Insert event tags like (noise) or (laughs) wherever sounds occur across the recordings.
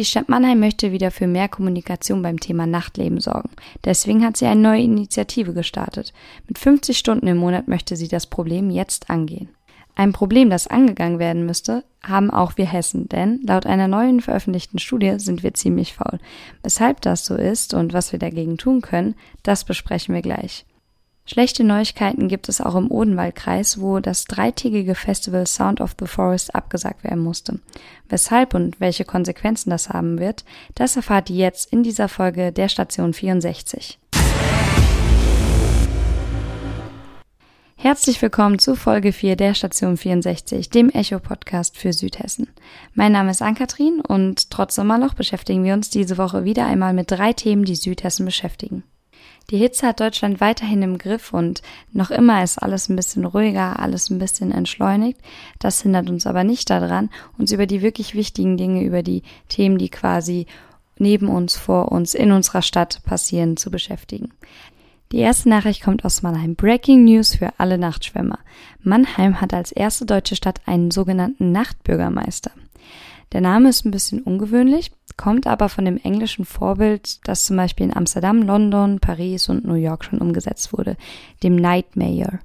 Die Stadt Mannheim möchte wieder für mehr Kommunikation beim Thema Nachtleben sorgen. Deswegen hat sie eine neue Initiative gestartet. Mit 50 Stunden im Monat möchte sie das Problem jetzt angehen. Ein Problem, das angegangen werden müsste, haben auch wir Hessen, denn laut einer neuen veröffentlichten Studie sind wir ziemlich faul. Weshalb das so ist und was wir dagegen tun können, das besprechen wir gleich. Schlechte Neuigkeiten gibt es auch im Odenwaldkreis, wo das dreitägige Festival Sound of the Forest abgesagt werden musste. Weshalb und welche Konsequenzen das haben wird, das erfahrt ihr jetzt in dieser Folge der Station 64. Herzlich willkommen zu Folge 4 der Station 64, dem Echo-Podcast für Südhessen. Mein Name ist Ann-Kathrin und trotz Sommerloch beschäftigen wir uns diese Woche wieder einmal mit drei Themen, die Südhessen beschäftigen. Die Hitze hat Deutschland weiterhin im Griff und noch immer ist alles ein bisschen ruhiger, alles ein bisschen entschleunigt. Das hindert uns aber nicht daran, uns über die wirklich wichtigen Dinge, über die Themen, die quasi neben uns, vor uns, in unserer Stadt passieren, zu beschäftigen. Die erste Nachricht kommt aus Mannheim. Breaking News für alle Nachtschwimmer. Mannheim hat als erste deutsche Stadt einen sogenannten Nachtbürgermeister. Der Name ist ein bisschen ungewöhnlich, kommt aber von dem englischen Vorbild, das zum Beispiel in Amsterdam, London, Paris und New York schon umgesetzt wurde, dem Night Mayor.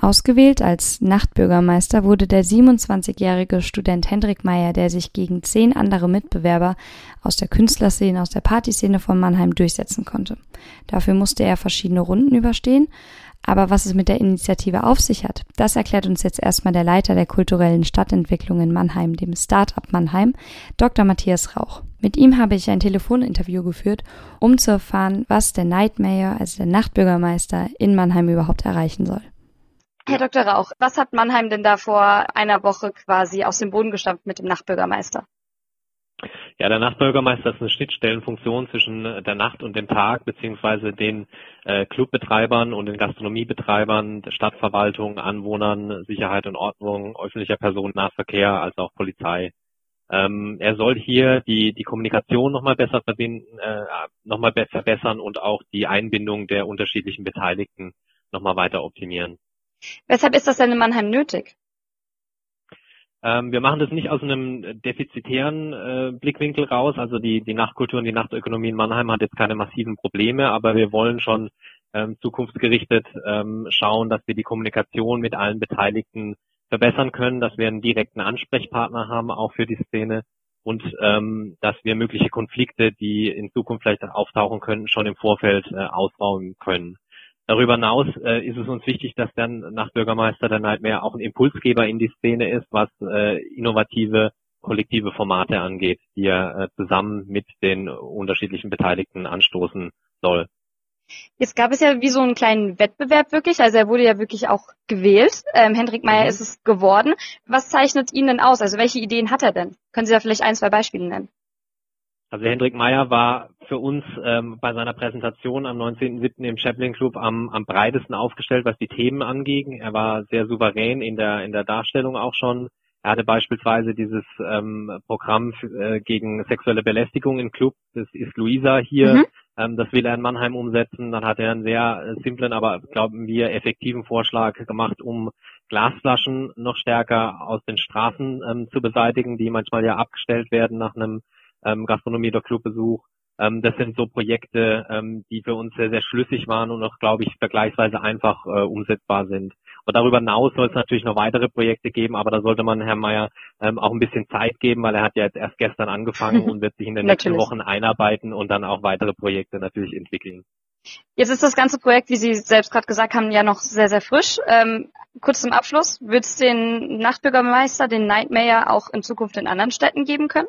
Ausgewählt als Nachtbürgermeister wurde der 27-jährige Student Hendrik Meyer, der sich gegen zehn andere Mitbewerber aus der Künstlerszene, aus der Partyszene von Mannheim durchsetzen konnte. Dafür musste er verschiedene Runden überstehen, aber was es mit der Initiative auf sich hat, das erklärt uns jetzt erstmal der Leiter der kulturellen Stadtentwicklung in Mannheim, dem Start-up Mannheim, Dr. Matthias Rauch. Mit ihm habe ich ein Telefoninterview geführt, um zu erfahren, was der Night Mayor, also der Nachtbürgermeister in Mannheim überhaupt erreichen soll. Herr Dr. Rauch, was hat Mannheim denn da vor einer Woche quasi aus dem Boden gestampft mit dem Nachtbürgermeister? Ja, der Nachtbürgermeister ist eine Schnittstellenfunktion zwischen der Nacht und dem Tag, beziehungsweise den äh, Clubbetreibern und den Gastronomiebetreibern, der Stadtverwaltung, Anwohnern, Sicherheit und Ordnung, öffentlicher Personennahverkehr, als auch Polizei. Ähm, er soll hier die, die Kommunikation nochmal besser verbinden, äh, nochmal verbessern und auch die Einbindung der unterschiedlichen Beteiligten nochmal weiter optimieren. Weshalb ist das denn in Mannheim nötig? Ähm, wir machen das nicht aus einem defizitären äh, Blickwinkel raus. Also die, die Nachtkultur und die Nachtökonomie in Mannheim hat jetzt keine massiven Probleme, aber wir wollen schon ähm, zukunftsgerichtet ähm, schauen, dass wir die Kommunikation mit allen Beteiligten verbessern können, dass wir einen direkten Ansprechpartner haben, auch für die Szene und ähm, dass wir mögliche Konflikte, die in Zukunft vielleicht auftauchen können, schon im Vorfeld äh, ausräumen können. Darüber hinaus äh, ist es uns wichtig, dass dann nach Bürgermeister dann halt mehr auch ein Impulsgeber in die Szene ist, was äh, innovative kollektive Formate angeht, die er äh, zusammen mit den unterschiedlichen Beteiligten anstoßen soll. Jetzt gab es ja wie so einen kleinen Wettbewerb wirklich, also er wurde ja wirklich auch gewählt. Ähm, Hendrik Meyer mhm. ist es geworden. Was zeichnet ihn denn aus? Also welche Ideen hat er denn? Können Sie da vielleicht ein, zwei Beispiele nennen? Also Hendrik Meyer war für uns ähm, bei seiner Präsentation am 19.07. im Chaplin Club am, am breitesten aufgestellt, was die Themen anging. Er war sehr souverän in der, in der Darstellung auch schon. Er hatte beispielsweise dieses ähm, Programm äh, gegen sexuelle Belästigung im Club, das ist Luisa hier, mhm. ähm, das will er in Mannheim umsetzen. Dann hat er einen sehr äh, simplen, aber glauben wir effektiven Vorschlag gemacht, um Glasflaschen noch stärker aus den Straßen ähm, zu beseitigen, die manchmal ja abgestellt werden nach einem ähm, Gastronomie oder Clubbesuch. Ähm, das sind so Projekte, ähm, die für uns sehr, sehr schlüssig waren und auch, glaube ich, vergleichsweise einfach äh, umsetzbar sind. Und darüber hinaus soll es natürlich noch weitere Projekte geben, aber da sollte man Herrn Mayer ähm, auch ein bisschen Zeit geben, weil er hat ja jetzt erst gestern angefangen (laughs) und wird sich in den nächsten Wochen einarbeiten und dann auch weitere Projekte natürlich entwickeln. Jetzt ist das ganze Projekt, wie Sie selbst gerade gesagt haben, ja noch sehr, sehr frisch. Ähm, kurz zum Abschluss, wird es den Nachtbürgermeister, den Nightmare, auch in Zukunft in anderen Städten geben können?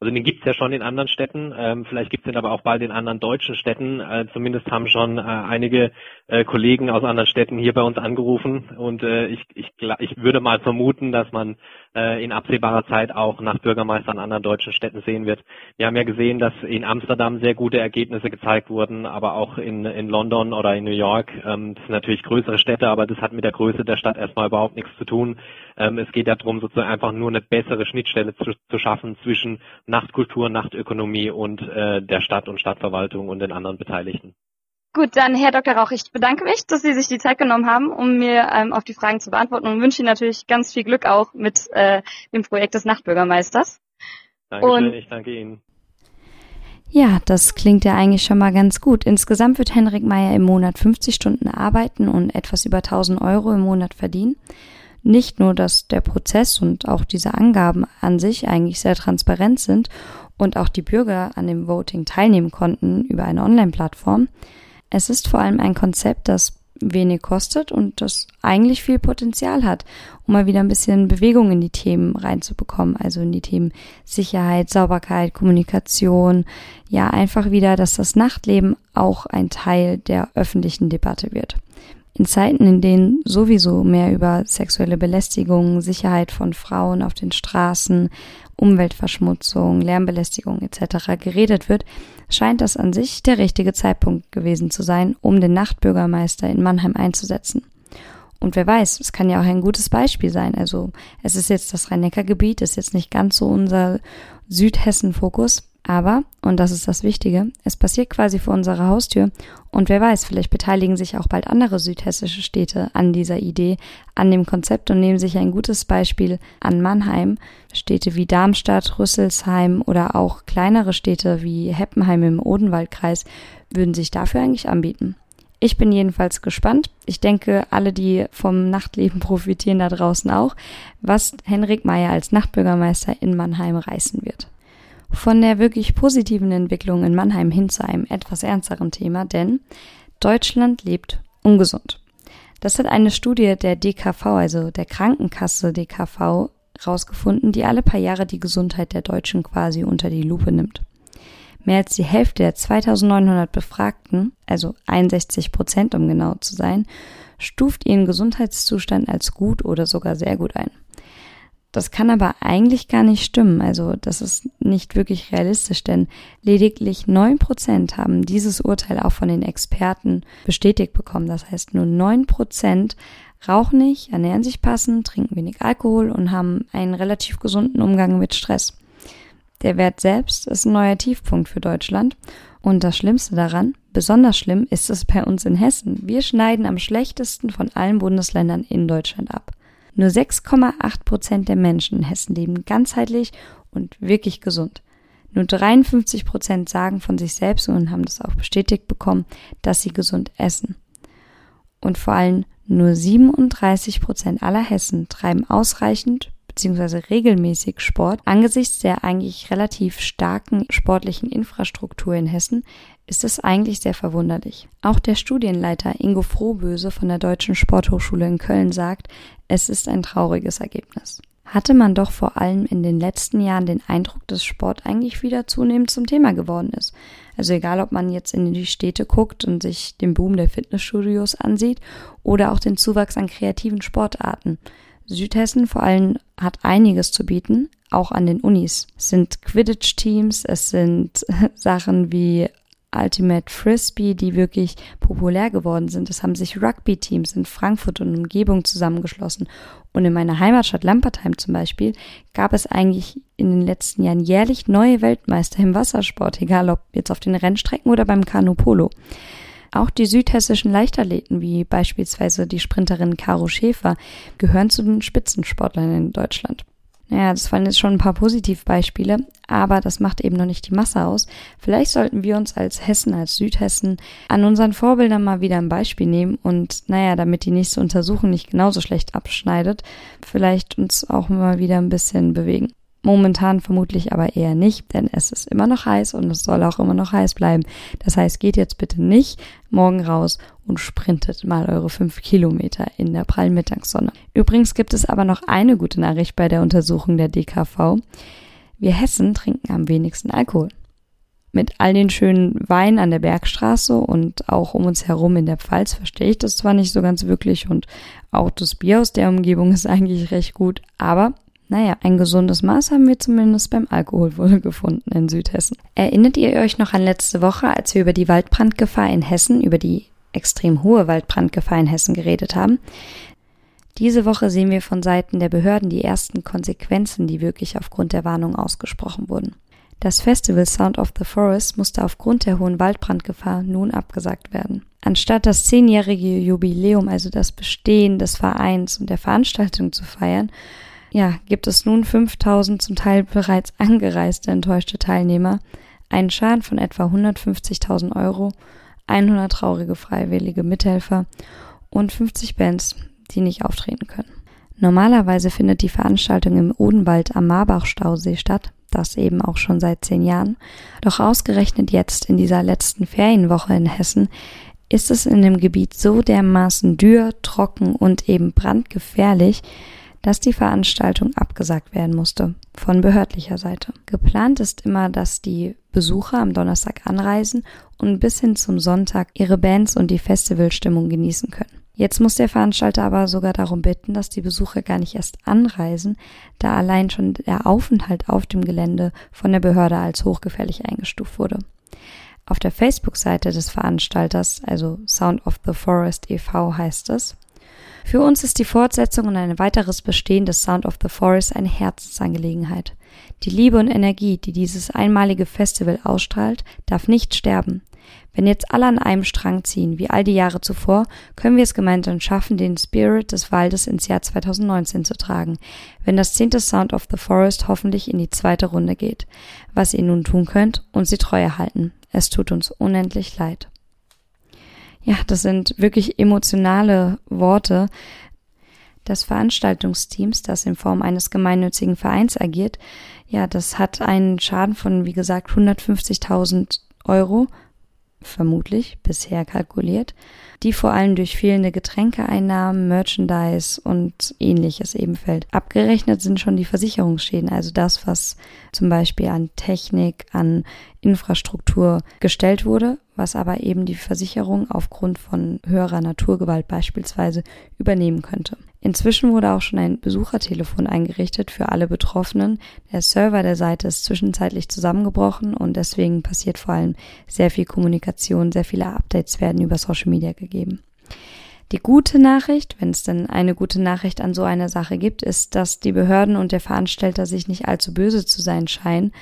Also den gibt's ja schon in anderen Städten, ähm, vielleicht gibt's den aber auch bald in anderen deutschen Städten. Äh, zumindest haben schon äh, einige äh, Kollegen aus anderen Städten hier bei uns angerufen und äh, ich, ich, ich würde mal vermuten, dass man äh, in absehbarer Zeit auch nach Bürgermeistern anderen deutschen Städten sehen wird. Wir haben ja gesehen, dass in Amsterdam sehr gute Ergebnisse gezeigt wurden, aber auch in, in London oder in New York. Ähm, das sind natürlich größere Städte, aber das hat mit der Größe der Stadt erstmal überhaupt nichts zu tun. Ähm, es geht ja darum, sozusagen einfach nur eine bessere Schnittstelle zu, zu schaffen zwischen Nachtkultur, Nachtökonomie und äh, der Stadt und Stadtverwaltung und den anderen Beteiligten. Gut, dann Herr Dr. Rauch, ich bedanke mich, dass Sie sich die Zeit genommen haben, um mir ähm, auf die Fragen zu beantworten und wünsche Ihnen natürlich ganz viel Glück auch mit äh, dem Projekt des Nachtbürgermeisters. Dankeschön, und ich danke Ihnen. Ja, das klingt ja eigentlich schon mal ganz gut. Insgesamt wird Henrik Meyer im Monat 50 Stunden arbeiten und etwas über 1000 Euro im Monat verdienen. Nicht nur, dass der Prozess und auch diese Angaben an sich eigentlich sehr transparent sind und auch die Bürger an dem Voting teilnehmen konnten über eine Online-Plattform. Es ist vor allem ein Konzept, das wenig kostet und das eigentlich viel Potenzial hat, um mal wieder ein bisschen Bewegung in die Themen reinzubekommen, also in die Themen Sicherheit, Sauberkeit, Kommunikation, ja einfach wieder, dass das Nachtleben auch ein Teil der öffentlichen Debatte wird. In Zeiten, in denen sowieso mehr über sexuelle Belästigung, Sicherheit von Frauen auf den Straßen, Umweltverschmutzung, Lärmbelästigung etc. geredet wird, scheint das an sich der richtige Zeitpunkt gewesen zu sein, um den Nachtbürgermeister in Mannheim einzusetzen. Und wer weiß, es kann ja auch ein gutes Beispiel sein. Also es ist jetzt das Rhein-Neckar-Gebiet, ist jetzt nicht ganz so unser Südhessen-Fokus, aber, und das ist das Wichtige, es passiert quasi vor unserer Haustür und wer weiß, vielleicht beteiligen sich auch bald andere südhessische Städte an dieser Idee, an dem Konzept und nehmen sich ein gutes Beispiel an Mannheim. Städte wie Darmstadt, Rüsselsheim oder auch kleinere Städte wie Heppenheim im Odenwaldkreis würden sich dafür eigentlich anbieten. Ich bin jedenfalls gespannt. Ich denke, alle, die vom Nachtleben (laughs) profitieren da draußen auch, was Henrik Meyer als Nachtbürgermeister in Mannheim reißen wird. Von der wirklich positiven Entwicklung in Mannheim hin zu einem etwas ernsteren Thema, denn Deutschland lebt ungesund. Das hat eine Studie der DKV, also der Krankenkasse DKV, rausgefunden, die alle paar Jahre die Gesundheit der Deutschen quasi unter die Lupe nimmt. Mehr als die Hälfte der 2900 Befragten, also 61 Prozent um genau zu sein, stuft ihren Gesundheitszustand als gut oder sogar sehr gut ein. Das kann aber eigentlich gar nicht stimmen. Also das ist nicht wirklich realistisch, denn lediglich neun Prozent haben dieses Urteil auch von den Experten bestätigt bekommen. Das heißt, nur neun Prozent rauchen nicht, ernähren sich passend, trinken wenig Alkohol und haben einen relativ gesunden Umgang mit Stress. Der Wert selbst ist ein neuer Tiefpunkt für Deutschland. Und das Schlimmste daran, besonders schlimm ist es bei uns in Hessen. Wir schneiden am schlechtesten von allen Bundesländern in Deutschland ab. Nur 6,8 Prozent der Menschen in Hessen leben ganzheitlich und wirklich gesund. Nur 53 Prozent sagen von sich selbst und haben das auch bestätigt bekommen, dass sie gesund essen. Und vor allem nur 37 Prozent aller Hessen treiben ausreichend bzw. regelmäßig Sport. Angesichts der eigentlich relativ starken sportlichen Infrastruktur in Hessen ist es eigentlich sehr verwunderlich. Auch der Studienleiter Ingo Frohböse von der Deutschen Sporthochschule in Köln sagt, es ist ein trauriges Ergebnis. Hatte man doch vor allem in den letzten Jahren den Eindruck, dass Sport eigentlich wieder zunehmend zum Thema geworden ist. Also egal, ob man jetzt in die Städte guckt und sich den Boom der Fitnessstudios ansieht oder auch den Zuwachs an kreativen Sportarten. Südhessen vor allem hat einiges zu bieten, auch an den Unis. Es sind Quidditch-Teams, es sind (laughs) Sachen wie Ultimate Frisbee, die wirklich populär geworden sind. Es haben sich Rugby-Teams in Frankfurt und Umgebung zusammengeschlossen. Und in meiner Heimatstadt Lampertheim zum Beispiel gab es eigentlich in den letzten Jahren jährlich neue Weltmeister im Wassersport, egal ob jetzt auf den Rennstrecken oder beim Kanu Polo. Auch die südhessischen Leichtathleten, wie beispielsweise die Sprinterin Caro Schäfer, gehören zu den Spitzensportlern in Deutschland. Naja, das waren jetzt schon ein paar Positivbeispiele, aber das macht eben noch nicht die Masse aus. Vielleicht sollten wir uns als Hessen, als Südhessen an unseren Vorbildern mal wieder ein Beispiel nehmen und, naja, damit die nächste Untersuchung nicht genauso schlecht abschneidet, vielleicht uns auch mal wieder ein bisschen bewegen. Momentan vermutlich aber eher nicht, denn es ist immer noch heiß und es soll auch immer noch heiß bleiben. Das heißt, geht jetzt bitte nicht morgen raus und sprintet mal eure fünf Kilometer in der prallen Mittagssonne. Übrigens gibt es aber noch eine gute Nachricht bei der Untersuchung der DKV. Wir Hessen trinken am wenigsten Alkohol. Mit all den schönen Weinen an der Bergstraße und auch um uns herum in der Pfalz verstehe ich das zwar nicht so ganz wirklich und auch das Bier aus der Umgebung (laughs) ist eigentlich recht gut, aber naja, ein gesundes Maß haben wir zumindest beim Alkohol wohl (laughs) gefunden in Südhessen. Erinnert ihr euch noch an letzte Woche, als wir über die Waldbrandgefahr in Hessen, über die extrem hohe Waldbrandgefahr in Hessen geredet haben? Diese Woche sehen wir von Seiten der Behörden die ersten Konsequenzen, die wirklich aufgrund der Warnung ausgesprochen wurden. Das Festival Sound of the Forest musste aufgrund der hohen Waldbrandgefahr nun abgesagt werden. Anstatt das zehnjährige Jubiläum, also das Bestehen des Vereins und der Veranstaltung zu feiern, ja, gibt es nun 5000 zum Teil bereits angereiste enttäuschte Teilnehmer, einen Schaden von etwa 150.000 Euro, 100 traurige freiwillige Mithelfer und 50 Bands, die nicht auftreten können. Normalerweise findet die Veranstaltung im Odenwald am Marbach-Stausee statt, das eben auch schon seit zehn Jahren. Doch ausgerechnet jetzt in dieser letzten Ferienwoche in Hessen ist es in dem Gebiet so dermaßen dürr, trocken und eben brandgefährlich, dass die Veranstaltung abgesagt werden musste von behördlicher Seite. Geplant ist immer, dass die Besucher am Donnerstag anreisen und bis hin zum Sonntag ihre Bands und die Festivalstimmung genießen können. Jetzt muss der Veranstalter aber sogar darum bitten, dass die Besucher gar nicht erst anreisen, da allein schon der Aufenthalt auf dem Gelände von der Behörde als hochgefährlich eingestuft wurde. Auf der Facebook-Seite des Veranstalters, also Sound of the Forest e.V. heißt es, für uns ist die Fortsetzung und ein weiteres Bestehen des Sound of the Forest eine Herzensangelegenheit. Die Liebe und Energie, die dieses einmalige Festival ausstrahlt, darf nicht sterben. Wenn jetzt alle an einem Strang ziehen, wie all die Jahre zuvor, können wir es gemeinsam schaffen, den Spirit des Waldes ins Jahr 2019 zu tragen, wenn das zehnte Sound of the Forest hoffentlich in die zweite Runde geht. Was ihr nun tun könnt, und sie treu erhalten. Es tut uns unendlich leid. Ja, das sind wirklich emotionale Worte des Veranstaltungsteams, das in Form eines gemeinnützigen Vereins agiert. Ja, das hat einen Schaden von, wie gesagt, 150.000 Euro vermutlich bisher kalkuliert, die vor allem durch fehlende Getränkeeinnahmen, Merchandise und ähnliches eben fällt. Abgerechnet sind schon die Versicherungsschäden, also das, was zum Beispiel an Technik, an Infrastruktur gestellt wurde, was aber eben die Versicherung aufgrund von höherer Naturgewalt beispielsweise übernehmen könnte. Inzwischen wurde auch schon ein Besuchertelefon eingerichtet für alle Betroffenen. Der Server der Seite ist zwischenzeitlich zusammengebrochen und deswegen passiert vor allem sehr viel Kommunikation, sehr viele Updates werden über Social Media gegeben. Die gute Nachricht, wenn es denn eine gute Nachricht an so einer Sache gibt, ist, dass die Behörden und der Veranstalter sich nicht allzu böse zu sein scheinen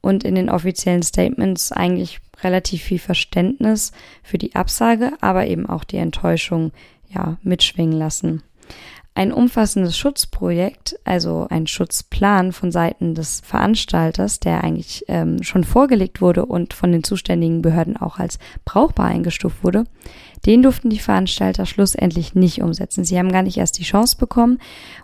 und in den offiziellen Statements eigentlich relativ viel Verständnis für die Absage, aber eben auch die Enttäuschung ja mitschwingen lassen. Ein umfassendes Schutzprojekt, also ein Schutzplan von Seiten des Veranstalters, der eigentlich ähm, schon vorgelegt wurde und von den zuständigen Behörden auch als brauchbar eingestuft wurde, den durften die Veranstalter schlussendlich nicht umsetzen. Sie haben gar nicht erst die Chance bekommen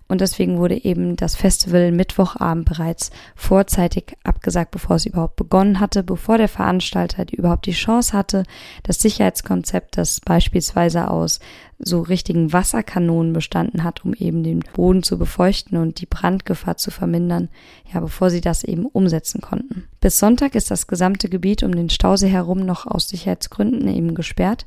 und deswegen wurde eben das Festival Mittwochabend bereits vorzeitig abgesagt, bevor es überhaupt begonnen hatte, bevor der Veranstalter überhaupt die Chance hatte, das Sicherheitskonzept, das beispielsweise aus so richtigen Wasserkanonen bestanden hat, um eben den Boden zu befeuchten und die Brandgefahr zu vermindern, ja, bevor sie das eben umsetzen konnten. Bis Sonntag ist das gesamte Gebiet um den Stausee herum noch aus Sicherheitsgründen eben gesperrt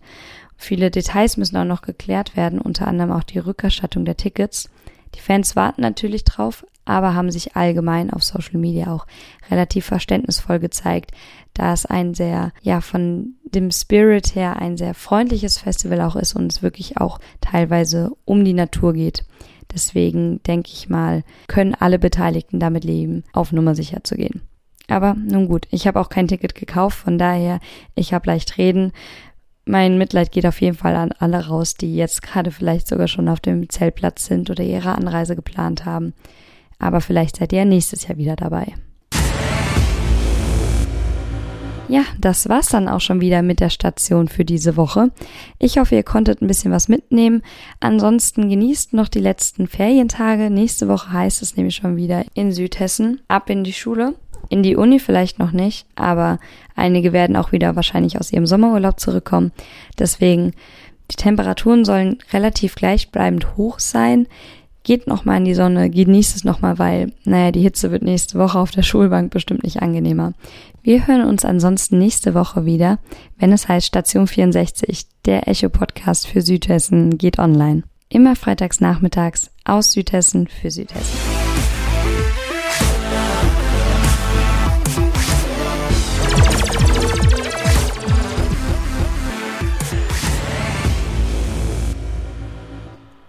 Viele Details müssen auch noch geklärt werden, unter anderem auch die Rückerstattung der Tickets. Die Fans warten natürlich drauf, aber haben sich allgemein auf Social Media auch relativ verständnisvoll gezeigt, da es ein sehr, ja, von dem Spirit her ein sehr freundliches Festival auch ist und es wirklich auch teilweise um die Natur geht. Deswegen denke ich mal, können alle Beteiligten damit leben, auf Nummer sicher zu gehen. Aber nun gut, ich habe auch kein Ticket gekauft, von daher, ich habe leicht reden mein Mitleid geht auf jeden Fall an alle raus, die jetzt gerade vielleicht sogar schon auf dem Zeltplatz sind oder ihre Anreise geplant haben. Aber vielleicht seid ihr nächstes Jahr wieder dabei. Ja, das war's dann auch schon wieder mit der Station für diese Woche. Ich hoffe, ihr konntet ein bisschen was mitnehmen. Ansonsten genießt noch die letzten Ferientage. Nächste Woche heißt es nämlich schon wieder in Südhessen ab in die Schule. In die Uni vielleicht noch nicht, aber einige werden auch wieder wahrscheinlich aus ihrem Sommerurlaub zurückkommen. Deswegen, die Temperaturen sollen relativ gleichbleibend hoch sein. Geht nochmal in die Sonne, genießt es nochmal, weil, naja, die Hitze wird nächste Woche auf der Schulbank bestimmt nicht angenehmer. Wir hören uns ansonsten nächste Woche wieder, wenn es heißt Station 64, der Echo-Podcast für Südhessen geht online. Immer freitags nachmittags aus Südhessen für Südhessen.